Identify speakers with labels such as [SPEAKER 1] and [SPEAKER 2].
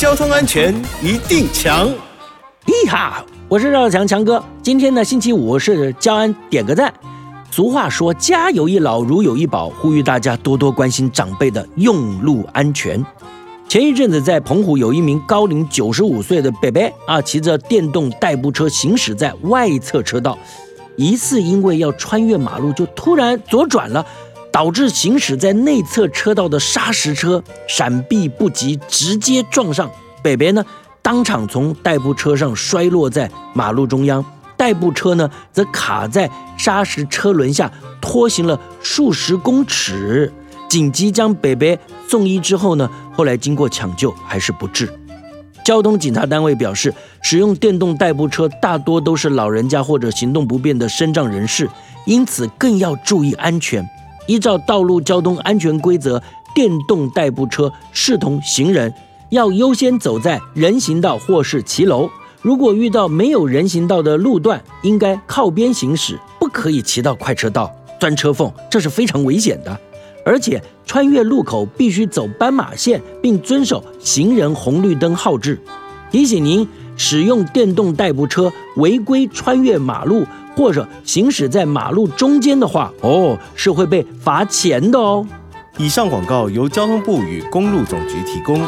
[SPEAKER 1] 交通安全一定强。
[SPEAKER 2] 咦哈，我是绕强强哥。今天呢，星期五是交安点个赞。俗话说，家有一老，如有一宝，呼吁大家多多关心长辈的用路安全。前一阵子，在澎湖有一名高龄九十五岁的伯伯啊，骑着电动代步车行驶在外侧车道，疑似因为要穿越马路，就突然左转了，导致行驶在内侧车道的砂石车闪避不及，直接撞上北北呢，当场从代步车上摔落在马路中央，代步车呢则卡在砂石车轮下，拖行了数十公尺。紧急将北北送医之后呢，后来经过抢救还是不治。交通警察单位表示，使用电动代步车大多都是老人家或者行动不便的身障人士，因此更要注意安全。依照道路交通安全规则，电动代步车视同行人，要优先走在人行道或是骑楼。如果遇到没有人行道的路段，应该靠边行驶，不可以骑到快车道钻车缝，这是非常危险的。而且穿越路口必须走斑马线，并遵守行人红绿灯号志。提醒您，使用电动代步车违规穿越马路或者行驶在马路中间的话，哦，是会被罚钱的哦。
[SPEAKER 1] 以上广告由交通部与公路总局提供。